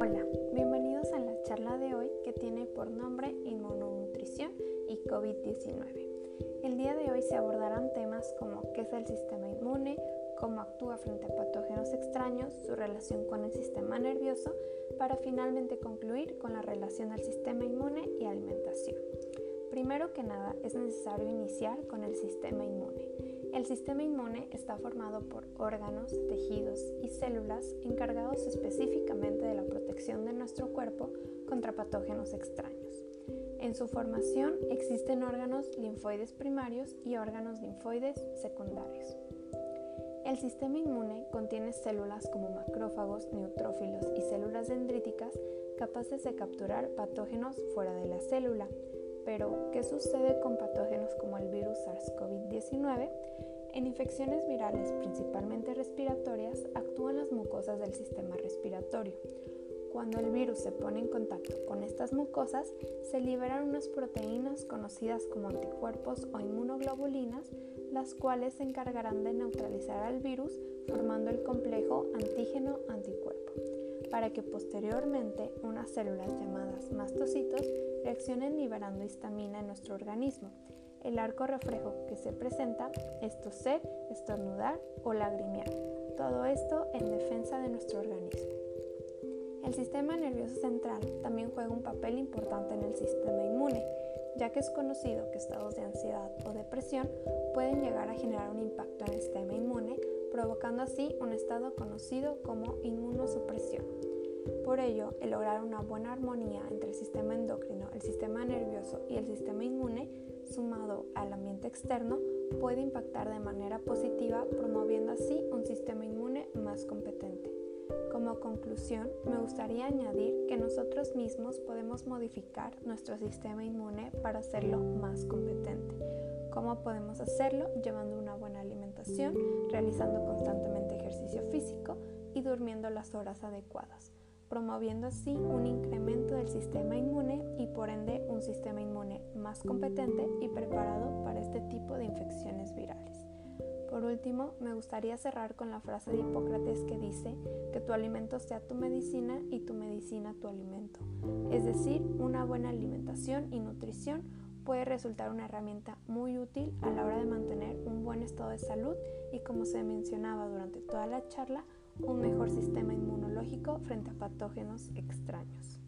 Hola, bienvenidos a la charla de hoy que tiene por nombre Inmunonutrición y COVID-19. El día de hoy se abordarán temas como qué es el sistema inmune, cómo actúa frente a patógenos extraños, su relación con el sistema nervioso, para finalmente concluir con la relación del sistema inmune y alimentación. Primero que nada, es necesario iniciar con el sistema inmune. El sistema inmune está formado por órganos, tejidos y células encargados específicamente de la protección de nuestro cuerpo contra patógenos extraños. En su formación existen órganos linfoides primarios y órganos linfoides secundarios. El sistema inmune contiene células como macrófagos, neutrófilos y células dendríticas capaces de capturar patógenos fuera de la célula, pero, ¿qué sucede con patógenos como el virus SARS-CoV-19? En infecciones virales, principalmente respiratorias, actúan las mucosas del sistema respiratorio. Cuando el virus se pone en contacto con estas mucosas, se liberan unas proteínas conocidas como anticuerpos o inmunoglobulinas, las cuales se encargarán de neutralizar al virus formando el complejo antígeno-anticuerpo, para que posteriormente unas células llamadas mastocitos reaccionen liberando histamina en nuestro organismo. El arco reflejo que se presenta es toser, estornudar o lagrimear. Todo esto en defensa de nuestro organismo. El sistema nervioso central también juega un papel importante en el sistema inmune, ya que es conocido que estados de ansiedad o depresión pueden llegar a generar un impacto en el sistema inmune, provocando así un estado conocido como inmunosupresión. Por ello, el lograr una buena armonía entre el sistema endocrino, el sistema nervioso y el sistema inmune, sumado al ambiente externo, puede impactar de manera positiva, promoviendo así un sistema inmune más competente. Como conclusión, me gustaría añadir que nosotros mismos podemos modificar nuestro sistema inmune para hacerlo más competente. ¿Cómo podemos hacerlo? Llevando una buena alimentación, realizando constantemente ejercicio físico y durmiendo las horas adecuadas promoviendo así un incremento del sistema inmune y por ende un sistema inmune más competente y preparado para este tipo de infecciones virales. Por último, me gustaría cerrar con la frase de Hipócrates que dice que tu alimento sea tu medicina y tu medicina tu alimento. Es decir, una buena alimentación y nutrición puede resultar una herramienta muy útil a la hora de mantener un buen estado de salud y como se mencionaba durante toda la charla, un mejor sistema inmunológico frente a patógenos extraños.